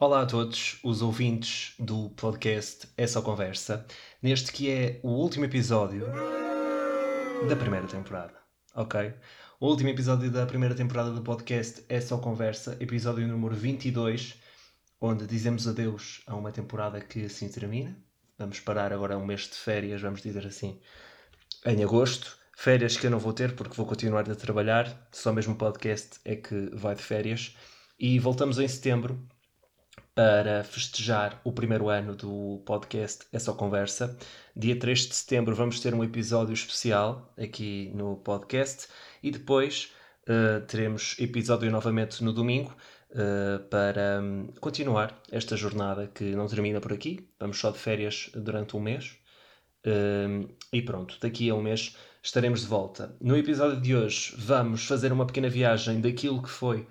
Olá a todos os ouvintes do podcast É Só Conversa, neste que é o último episódio da primeira temporada, ok? O último episódio da primeira temporada do podcast É Só Conversa, episódio número 22, onde dizemos adeus a uma temporada que assim termina. Vamos parar agora um mês de férias, vamos dizer assim, em agosto. Férias que eu não vou ter porque vou continuar a trabalhar, só mesmo o podcast é que vai de férias. E voltamos em setembro para festejar o primeiro ano do podcast É Só Conversa. Dia 3 de setembro vamos ter um episódio especial aqui no podcast e depois uh, teremos episódio novamente no domingo uh, para um, continuar esta jornada que não termina por aqui. Vamos só de férias durante um mês. Uh, e pronto, daqui a um mês estaremos de volta. No episódio de hoje vamos fazer uma pequena viagem daquilo que foi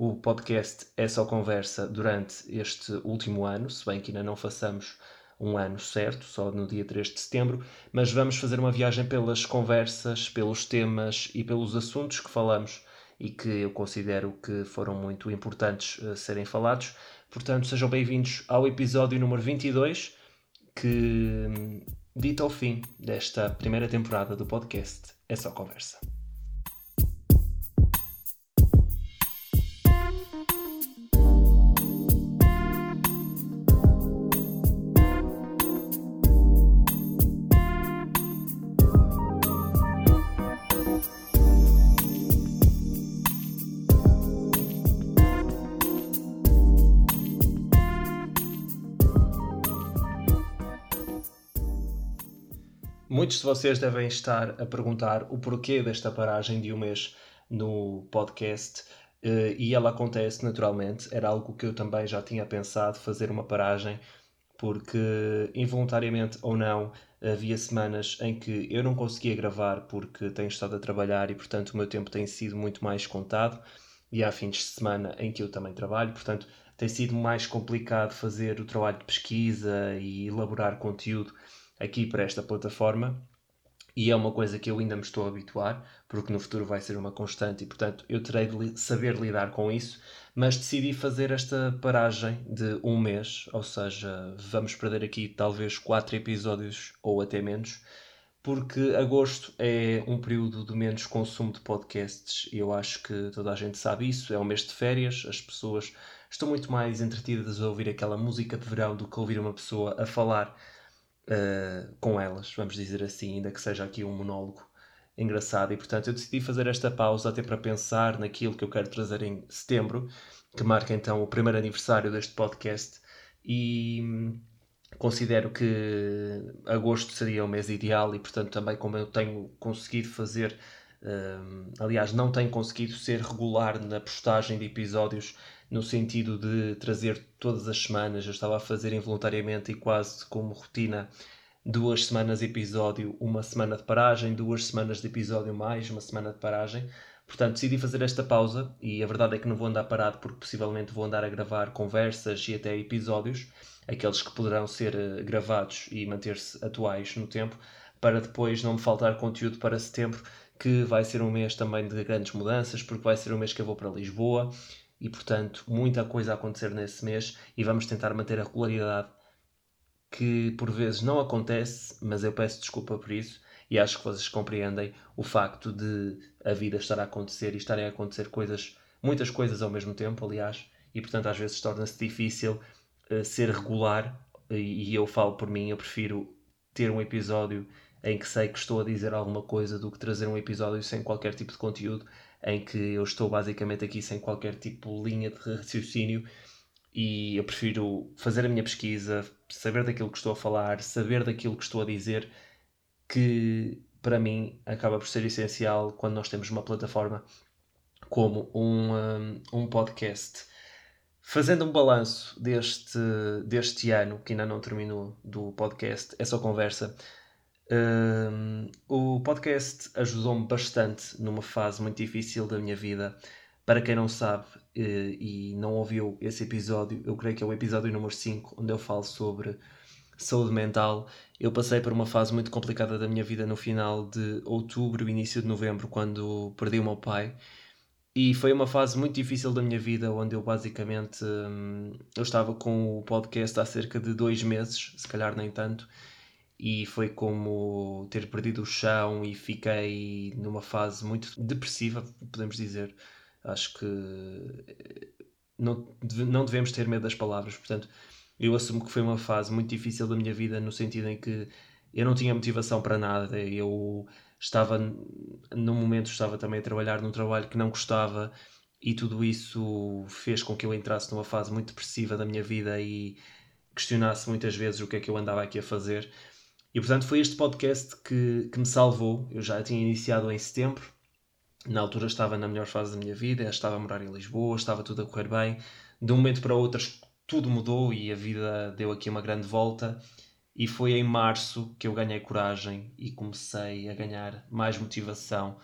o podcast É Só Conversa durante este último ano, se bem que ainda não façamos um ano certo, só no dia 3 de setembro, mas vamos fazer uma viagem pelas conversas, pelos temas e pelos assuntos que falamos e que eu considero que foram muito importantes uh, serem falados. Portanto, sejam bem-vindos ao episódio número 22, que hum, dita ao fim desta primeira temporada do podcast É Só Conversa. Muitos de vocês devem estar a perguntar o porquê desta paragem de um mês no podcast eh, e ela acontece naturalmente. Era algo que eu também já tinha pensado fazer uma paragem, porque involuntariamente ou não, havia semanas em que eu não conseguia gravar porque tenho estado a trabalhar e, portanto, o meu tempo tem sido muito mais contado. E há fins de semana em que eu também trabalho, portanto, tem sido mais complicado fazer o trabalho de pesquisa e elaborar conteúdo aqui para esta plataforma e é uma coisa que eu ainda me estou a habituar, porque no futuro vai ser uma constante e, portanto, eu terei de saber lidar com isso. Mas decidi fazer esta paragem de um mês, ou seja, vamos perder aqui talvez quatro episódios ou até menos, porque agosto é um período de menos consumo de podcasts e eu acho que toda a gente sabe isso. É um mês de férias, as pessoas estão muito mais entretidas a ouvir aquela música de verão do que ouvir uma pessoa a falar uh, com elas, vamos dizer assim, ainda que seja aqui um monólogo engraçado. E portanto eu decidi fazer esta pausa até para pensar naquilo que eu quero trazer em setembro, que marca então o primeiro aniversário deste podcast. E hum, considero que agosto seria o mês ideal e portanto também como eu tenho conseguido fazer um, aliás não tenho conseguido ser regular na postagem de episódios no sentido de trazer todas as semanas. Eu estava a fazer involuntariamente e quase como rotina duas semanas de episódio, uma semana de paragem, duas semanas de episódio mais uma semana de paragem. Portanto, decidi fazer esta pausa e a verdade é que não vou andar parado porque possivelmente vou andar a gravar conversas e até episódios, aqueles que poderão ser eh, gravados e manter-se atuais no tempo, para depois não me faltar conteúdo para setembro, que vai ser um mês também de grandes mudanças, porque vai ser um mês que eu vou para Lisboa e, portanto, muita coisa a acontecer nesse mês e vamos tentar manter a regularidade que por vezes não acontece, mas eu peço desculpa por isso e acho que vocês compreendem o facto de a vida estar a acontecer e estarem a acontecer coisas, muitas coisas ao mesmo tempo, aliás, e portanto às vezes torna-se difícil uh, ser regular e, e eu falo por mim, eu prefiro ter um episódio em que sei que estou a dizer alguma coisa do que trazer um episódio sem qualquer tipo de conteúdo em que eu estou basicamente aqui sem qualquer tipo de linha de raciocínio e eu prefiro fazer a minha pesquisa, saber daquilo que estou a falar, saber daquilo que estou a dizer, que para mim acaba por ser essencial quando nós temos uma plataforma como um, um, podcast. Fazendo um balanço deste, deste ano, que ainda não terminou, do podcast, essa conversa, o podcast ajudou-me bastante numa fase muito difícil da minha vida. Para quem não sabe uh, e não ouviu esse episódio, eu creio que é o episódio número 5, onde eu falo sobre saúde mental. Eu passei por uma fase muito complicada da minha vida no final de outubro, início de novembro, quando perdi o meu pai. e foi uma fase muito difícil da minha vida, onde eu basicamente hum, eu estava com o podcast há cerca de dois meses, se calhar nem tanto, e foi como ter perdido o chão e fiquei numa fase muito depressiva, podemos dizer. Acho que eh, não, não devemos ter medo das palavras, portanto, eu assumo que foi uma fase muito difícil da minha vida, no sentido em que eu não tinha motivação para nada, eu estava, num momento, estava também a trabalhar num trabalho que não gostava e tudo isso fez com que eu entrasse numa fase muito depressiva da minha vida e questionasse muitas vezes o que é que eu andava aqui a fazer. E portanto foi este podcast que, que me salvou. Eu já tinha iniciado em setembro, na altura estava na melhor fase da minha vida, estava a morar em Lisboa, estava tudo a correr bem. De um momento para outro tudo mudou e a vida deu aqui uma grande volta. E foi em março que eu ganhei coragem e comecei a ganhar mais motivação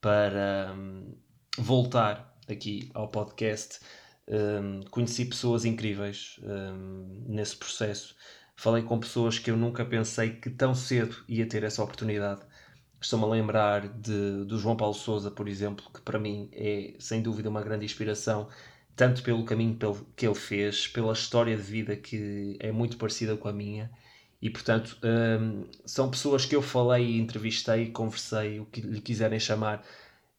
para hum, voltar aqui ao podcast. Um, conheci pessoas incríveis um, nesse processo. Falei com pessoas que eu nunca pensei que tão cedo ia ter essa oportunidade. Estou-me a lembrar de, do João Paulo Souza, por exemplo, que para mim é sem dúvida uma grande inspiração, tanto pelo caminho que ele fez, pela história de vida que é muito parecida com a minha e portanto, um, são pessoas que eu falei, entrevistei, conversei, o que lhe quiserem chamar,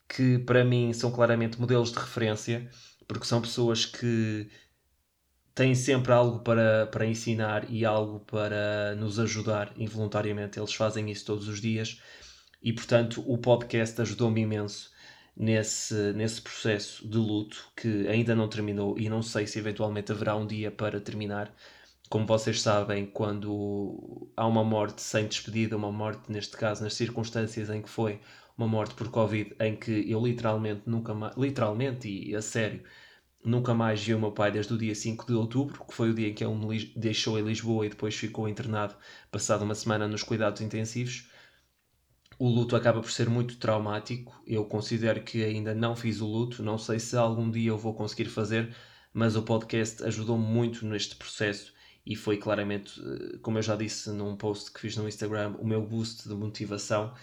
que para mim são claramente modelos de referência, porque são pessoas que têm sempre algo para, para ensinar e algo para nos ajudar involuntariamente. Eles fazem isso todos os dias e, portanto, o podcast ajudou-me imenso nesse, nesse processo de luto que ainda não terminou e não sei se eventualmente haverá um dia para terminar como vocês sabem, quando há uma morte sem despedida, uma morte, neste caso, nas circunstâncias em que foi uma morte por Covid, em que eu literalmente nunca mais, literalmente e a sério, nunca mais vi o meu pai desde o dia 5 de outubro, que foi o dia em que ele me deixou em Lisboa e depois ficou internado, passado uma semana nos cuidados intensivos. O luto acaba por ser muito traumático. Eu considero que ainda não fiz o luto, não sei se algum dia eu vou conseguir fazer, mas o podcast ajudou-me muito neste processo e foi claramente, eh, como eu já disse num post que fiz no Instagram, o meu boost de motivação,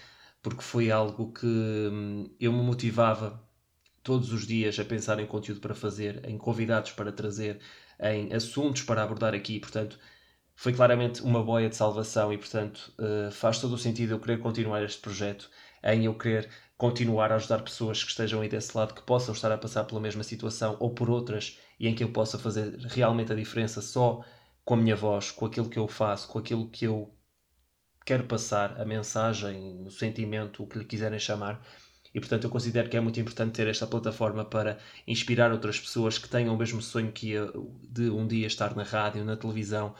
porque foi algo que hum, eu me motivava todos os dias a pensar em conteúdo para fazer, em convidados para trazer, em assuntos para abordar aqui, portanto, foi claramente uma boia de salvação e, portanto, eh, faz todo o sentido eu querer continuar este projeto, em eu querer continuar a ajudar pessoas que estejam aí desse lado, que possam estar a passar pela mesma situação ou por outras, e em que eu possa fazer realmente a diferença só com a minha voz, com aquilo que eu faço, com aquilo que eu quero passar, a mensagem, o sentimento, o que lhe quiserem chamar. E portanto eu considero que é muito importante ter esta plataforma para inspirar outras pessoas que tenham o mesmo sonho que eu de um dia estar na rádio, na televisão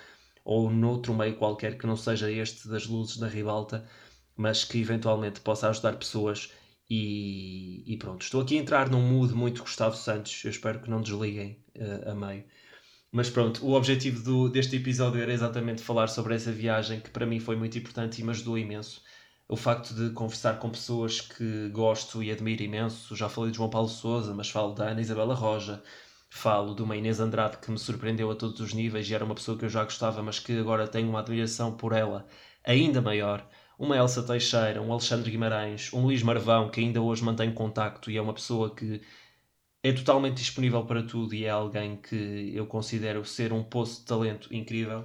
ou noutro meio qualquer que não seja este das luzes da ribalta, mas que eventualmente possa ajudar pessoas e, e pronto. Estou aqui a entrar num mood muito Gustavo Santos, eu espero que não desliguem uh, a meio. Mas pronto, o objetivo do, deste episódio era exatamente falar sobre essa viagem que para mim foi muito importante e me ajudou imenso. O facto de conversar com pessoas que gosto e admiro imenso. Já falei de João Paulo Souza, mas falo da Ana Isabela Roja. Falo de uma Inês Andrade que me surpreendeu a todos os níveis e era uma pessoa que eu já gostava, mas que agora tenho uma admiração por ela ainda maior. Uma Elsa Teixeira, um Alexandre Guimarães, um Luís Marvão, que ainda hoje mantém contacto e é uma pessoa que é totalmente disponível para tudo e é alguém que eu considero ser um poço de talento incrível.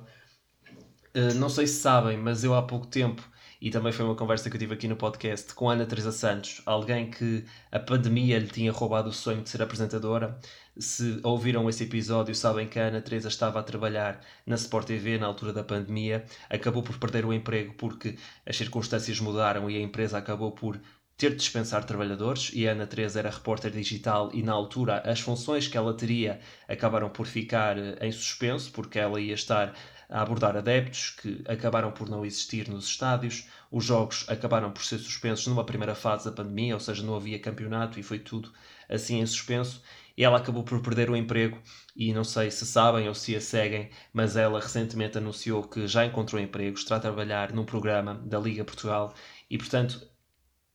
Uh, não sei se sabem, mas eu há pouco tempo, e também foi uma conversa que eu tive aqui no podcast com Ana Teresa Santos, alguém que a pandemia lhe tinha roubado o sonho de ser apresentadora. Se ouviram esse episódio, sabem que a Ana Teresa estava a trabalhar na Sport TV na altura da pandemia, acabou por perder o emprego porque as circunstâncias mudaram e a empresa acabou por ter de dispensar trabalhadores e a Ana Teresa era repórter digital e na altura as funções que ela teria acabaram por ficar eh, em suspenso porque ela ia estar a abordar adeptos que acabaram por não existir nos estádios, os jogos acabaram por ser suspensos numa primeira fase da pandemia, ou seja, não havia campeonato e foi tudo assim em suspenso. Ela acabou por perder o emprego e não sei se sabem ou se a seguem, mas ela recentemente anunciou que já encontrou emprego, está a trabalhar num programa da Liga Portugal e, portanto,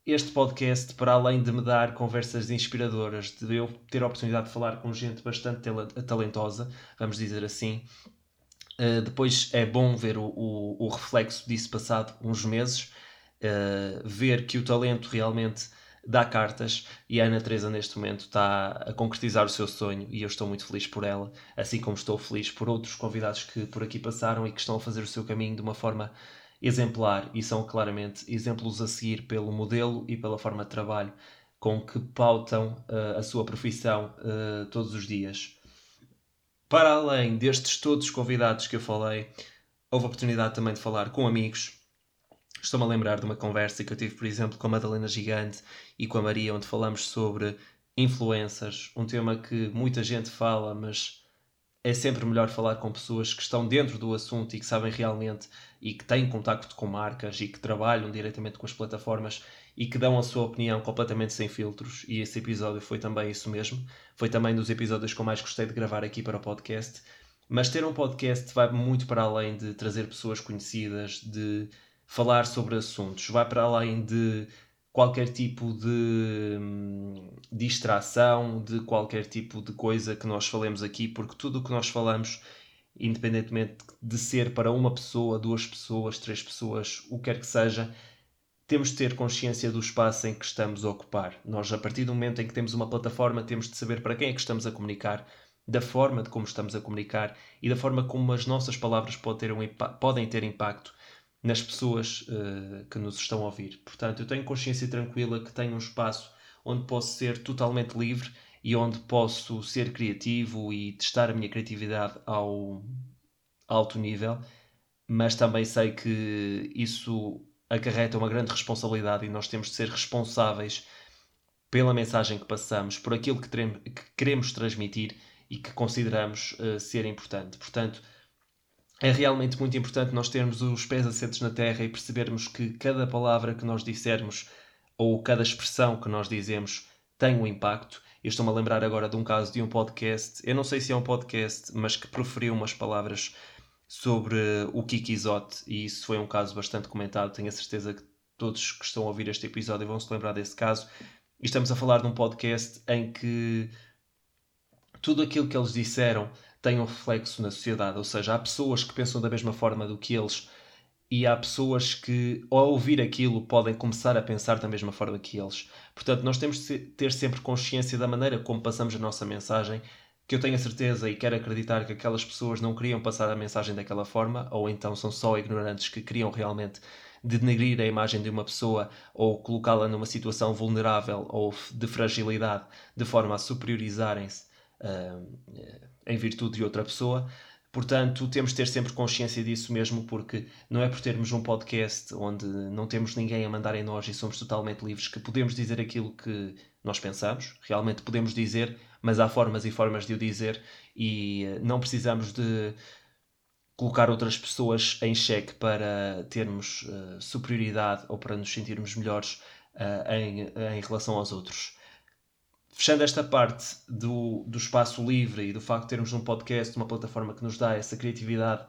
este podcast, para além de me dar conversas inspiradoras, de eu ter a oportunidade de falar com gente bastante talentosa, vamos dizer assim, uh, depois é bom ver o, o, o, reflexo disso passado uns meses, uh, ver que o talento realmente dá cartas e a Ana Teresa neste momento está a concretizar o seu sonho e eu estou muito feliz por ela, assim como estou feliz por outros convidados que por aqui passaram e que estão a fazer o seu caminho de uma forma exemplar e são claramente exemplos a seguir pelo modelo e pela forma de trabalho com que pautam uh, a sua profissão todos os dias. Para além destes todos os convidados que eu falei, houve a oportunidade também de falar com amigos. Estou-me a lembrar de uma conversa que eu tive, por exemplo, com a Madalena Gigante e com a Maria, onde falamos sobre influências, um tema que muita gente fala, mas é sempre melhor falar com pessoas que estão dentro do assunto e que sabem realmente e que têm contacto com marcas e que trabalham diretamente com as plataformas e que dão a sua opinião completamente sem filtros. E esse episódio foi também isso mesmo. Foi também dos episódios que eu mais gostei de gravar aqui para o podcast. Mas ter um podcast vai muito para além de trazer pessoas conhecidas, de falar sobre assuntos, vai para além de qualquer tipo de hum, distração, de qualquer tipo de coisa que nós falemos aqui, porque tudo o que nós falamos, independentemente de ser para uma pessoa, duas pessoas, três pessoas, o que quer que seja, temos de ter consciência do espaço em que estamos a ocupar. Nós, a partir do momento em que temos uma plataforma, temos de saber para quem é que estamos a comunicar, da forma de como estamos a comunicar e da forma como as nossas palavras podem ter, um, podem ter impacto nas pessoas uh, que nos estão a ouvir. Portanto, eu tenho consciência tranquila que tenho um espaço onde posso ser totalmente livre e onde posso ser criativo e testar a minha criatividade ao alto nível, mas também sei que isso acarreta uma grande responsabilidade e nós temos de ser responsáveis pela mensagem que passamos, por aquilo que, que queremos transmitir e que consideramos uh, ser importante. Portanto, é realmente muito importante nós termos os pés assentos na terra e percebermos que cada palavra que nós dissermos ou cada expressão que nós dizemos tem um impacto. Eu estou-me a lembrar agora de um caso de um podcast, eu não sei se é um podcast, mas que proferiu umas palavras sobre o Kiki Isote, e isso foi um caso bastante comentado. Tenho a certeza que todos que estão a ouvir este episódio vão se lembrar desse caso. E estamos a falar de um podcast em que tudo aquilo que eles disseram tem um reflexo na sociedade, ou seja, há pessoas que pensam da mesma forma do que eles e há pessoas que, ao ouvir aquilo, podem começar a pensar da mesma forma que eles. Portanto, nós temos de ter sempre consciência da maneira como passamos a nossa mensagem que eu tenho a certeza e quero acreditar que aquelas pessoas não queriam passar a mensagem daquela forma, ou então são só ignorantes que queriam realmente denegrir a imagem de uma pessoa ou colocá-la numa situação vulnerável ou de fragilidade de forma a superiorizarem-se uh, em virtude de outra pessoa. Portanto, temos de ter sempre consciência disso mesmo, porque não é por termos um podcast onde não temos ninguém a mandar em nós e somos totalmente livres que podemos dizer aquilo que nós pensamos. Realmente podemos dizer, mas há formas e formas de o dizer e eh, não precisamos de colocar outras pessoas em xeque para termos uh, superioridade ou para nos sentirmos melhores uh, em, em relação aos outros. Fechando esta parte do, do espaço livre e do facto de termos um podcast, uma plataforma que nos dá essa criatividade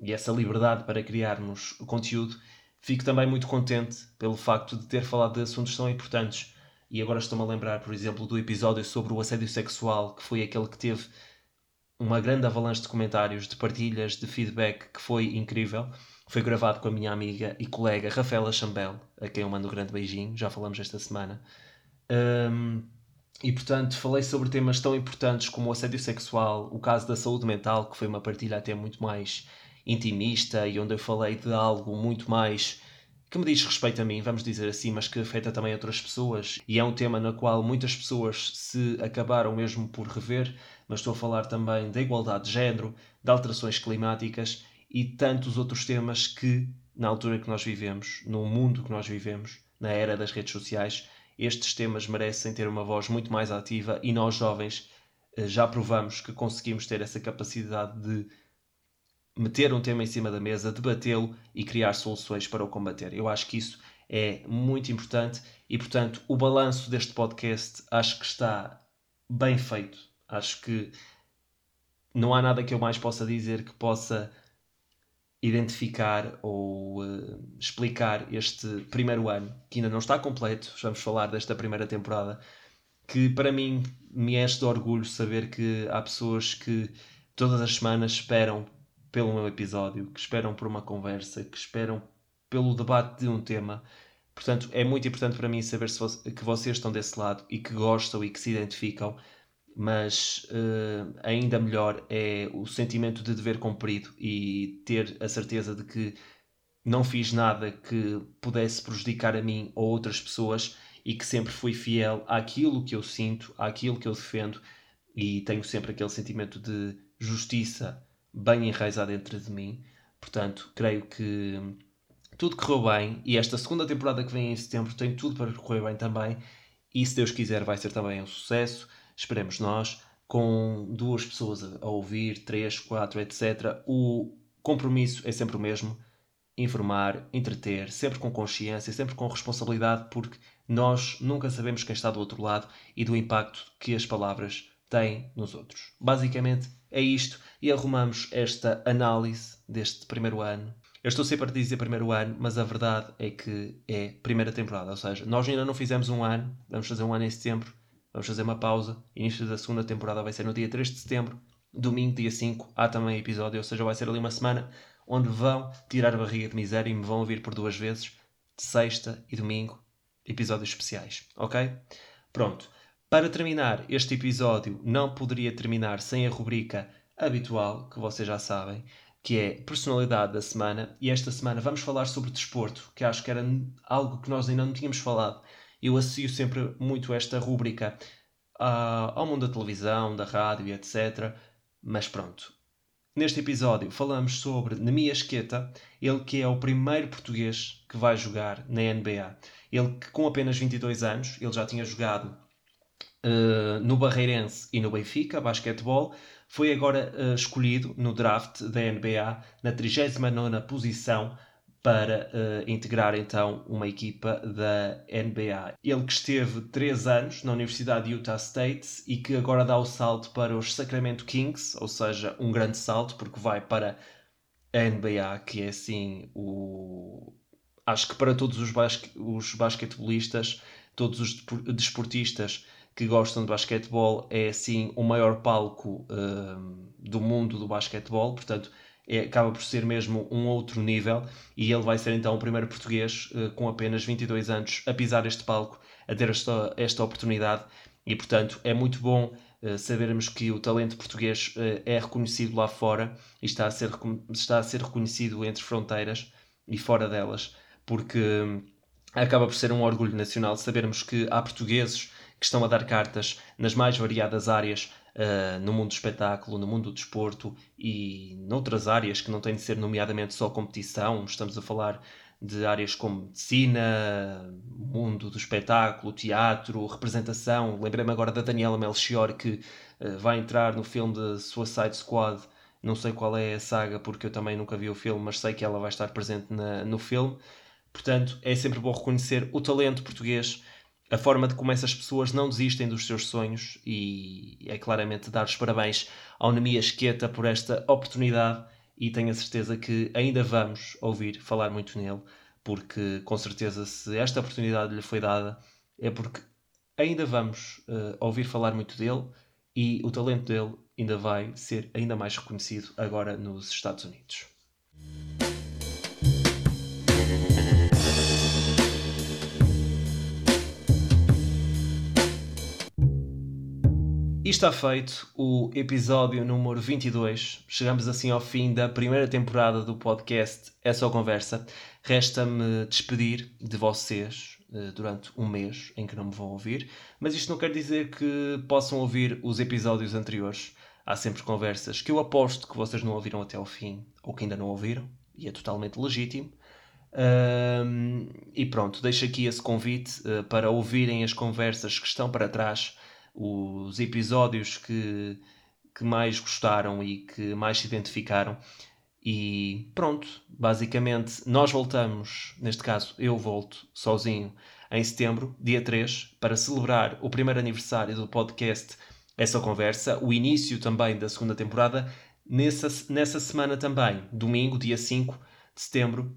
e essa liberdade para criarmos o conteúdo, fico também muito contente pelo facto de ter falado de assuntos tão importantes e agora estou-me a lembrar, por exemplo, do episódio sobre o assédio sexual, que foi aquele que teve uma grande avalanche de comentários, de partilhas, de feedback, que foi incrível. Foi gravado com a minha amiga e colega Rafaela Chambel, a quem eu mando um grande beijinho, já falamos esta semana. Um, e portanto, falei sobre temas tão importantes como o assédio sexual, o caso da saúde mental, que foi uma partilha até muito mais intimista e onde eu falei de algo muito mais que me diz respeito a mim, vamos dizer assim, mas que afeta também outras pessoas. E é um tema no qual muitas pessoas se acabaram mesmo por rever, mas estou a falar também da igualdade de género, de alterações climáticas e tantos outros temas que, na altura que nós vivemos, no mundo que nós vivemos, na era das redes sociais, estes temas merecem ter uma voz muito mais ativa e nós, jovens, eh, já provamos que conseguimos ter essa capacidade de meter um tema em cima da mesa, debatê-lo e criar soluções para o combater. Eu acho que isso é muito importante e, portanto, o balanço deste podcast acho que está bem feito. Acho que não há nada que eu mais possa dizer que possa identificar ou uh, explicar este primeiro ano, que ainda não está completo, vamos falar desta primeira temporada, que para mim me enche de orgulho saber que há pessoas que todas as semanas esperam pelo meu episódio, que esperam por uma conversa, que esperam pelo debate de um tema, Portanto, é muito importante para mim saber se que vocês estão desse lado e que gostam e que se identificam, mas uh, ainda melhor é o sentimento de dever cumprido e ter a certeza de que não fiz nada que pudesse prejudicar a mim ou outras pessoas e que sempre fui fiel àquilo que eu sinto, àquilo que eu defendo e tenho sempre aquele sentimento de justiça bem enraizado dentro de mim. Portanto, creio que tudo correu bem e esta segunda temporada que vem em setembro tem tudo para correr bem também. E se Deus quiser, vai ser também um sucesso. Esperemos nós, com duas pessoas a ouvir, três, quatro, etc. O compromisso é sempre o mesmo: informar, entreter, sempre com consciência, sempre com responsabilidade, porque nós nunca sabemos quem está do outro lado e do impacto que as palavras têm nos outros. Basicamente é isto e arrumamos esta análise deste primeiro ano. Eu estou sempre a dizer primeiro ano, mas a verdade é que é primeira temporada, ou seja, nós ainda não fizemos um ano, vamos fazer um ano em setembro, vamos fazer uma pausa. Início da segunda temporada vai ser no dia 3 de setembro, domingo, dia 5, há também episódio, ou seja, vai ser ali uma semana onde vão tirar a barriga de miséria e me vão ouvir por duas vezes, sexta e domingo, episódios especiais, ok? Pronto. Para terminar, este episódio não poderia terminar sem a rubrica habitual, que vocês já sabem, que é personalidade da semana. E esta semana vamos falar sobre desporto, que acho que era algo que nós ainda não tínhamos falado. Eu associo sempre muito esta rubrica uh, ao mundo da televisão, da rádio, etc. Mas pronto. Neste episódio falamos sobre Nemias Queta, ele que é o primeiro português que vai jogar na NBA. Ele que com apenas 22 anos, ele já tinha jogado uh, no Barreirense e no Benfica, basquetebol, foi agora uh, escolhido no draft da NBA na 39 posição para uh, integrar então uma equipa da NBA. Ele que esteve 3 anos na Universidade de Utah State e que agora dá o salto para os Sacramento Kings, ou seja, um grande salto porque vai para a NBA, que é assim o acho que para todos os, basque, os basquetebolistas, todos os desportistas que gostam de basquetebol, é assim o maior palco uh, do mundo do basquetebol, portanto é, acaba por ser mesmo um outro nível. E ele vai ser então o primeiro português uh, com apenas 22 anos a pisar este palco, a ter esta, esta oportunidade. E portanto é muito bom uh, sabermos que o talento português uh, é reconhecido lá fora e está a, ser, está a ser reconhecido entre fronteiras e fora delas porque hum, acaba por ser um orgulho nacional sabermos que há portugueses que estão a dar cartas nas mais variadas áreas uh, no mundo do espetáculo, no mundo do desporto e noutras áreas que não têm de ser nomeadamente só competição. Estamos a falar de áreas como medicina, mundo do espetáculo, teatro, representação. Lembrei-me agora da Daniela Melchior que uh, vai entrar no filme de Suicide Squad. Não sei qual é a saga porque eu também nunca vi o filme, mas sei que ela vai estar presente na, no filme. Portanto, é sempre bom reconhecer o talento português, a forma de como essas pessoas não desistem dos seus sonhos e é claramente dar os parabéns ao Nemia Esqueta por esta oportunidade e tenho a certeza que ainda vamos ouvir falar muito nele, porque com certeza se esta oportunidade lhe foi dada é porque ainda vamos uh, ouvir falar muito dele e o talento dele ainda vai ser ainda mais reconhecido agora nos Estados Unidos. Está feito o episódio número 22. Chegamos assim ao fim da primeira temporada do podcast É Só Conversa. Resta-me despedir de vocês uh, durante um mês em que não me vão ouvir, mas isto não quer dizer que possam ouvir os episódios anteriores. Há sempre conversas que eu aposto que vocês não ouviram até ao fim ou que ainda não ouviram, e é totalmente legítimo. Uh, e pronto, deixo aqui esse convite uh, para ouvirem as conversas que estão para trás os episódios que, que mais gostaram e que mais se identificaram. E pronto, basicamente nós voltamos, neste caso eu volto sozinho em setembro, dia 3, para celebrar o primeiro aniversário do podcast Essa Conversa, o início também da segunda temporada. Nessa, nessa semana também, domingo, dia 5 de setembro,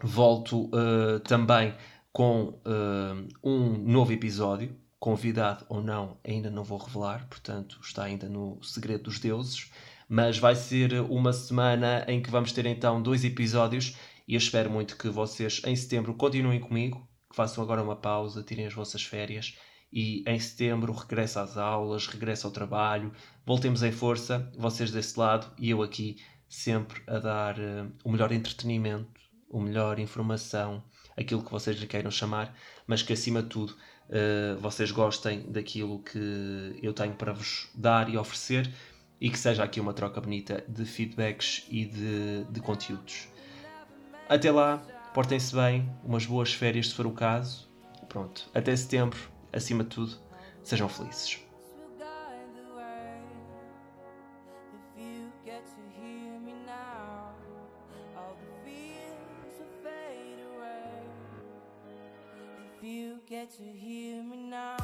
volto uh, também com uh, um novo episódio convidado ou não, ainda não vou revelar, portanto está ainda no segredo dos deuses. Mas vai ser uma semana em que vamos ter então dois episódios e eu espero muito que vocês em setembro continuem comigo, que façam agora uma pausa, tirem as vossas férias e em setembro regressa às aulas, regressa ao trabalho, voltemos em força, vocês desse lado e eu aqui sempre a dar uh, o melhor entretenimento, o melhor informação, aquilo que vocês lhe queiram chamar, mas que acima de tudo uh, vocês gostem daquilo que eu tenho para vos dar e oferecer e que seja aqui uma troca bonita de feedbacks e de, de conteúdos. Até lá, portem-se bem, umas boas férias se for o caso. Pronto, até setembro, acima de tudo, sejam felizes. to hear me now.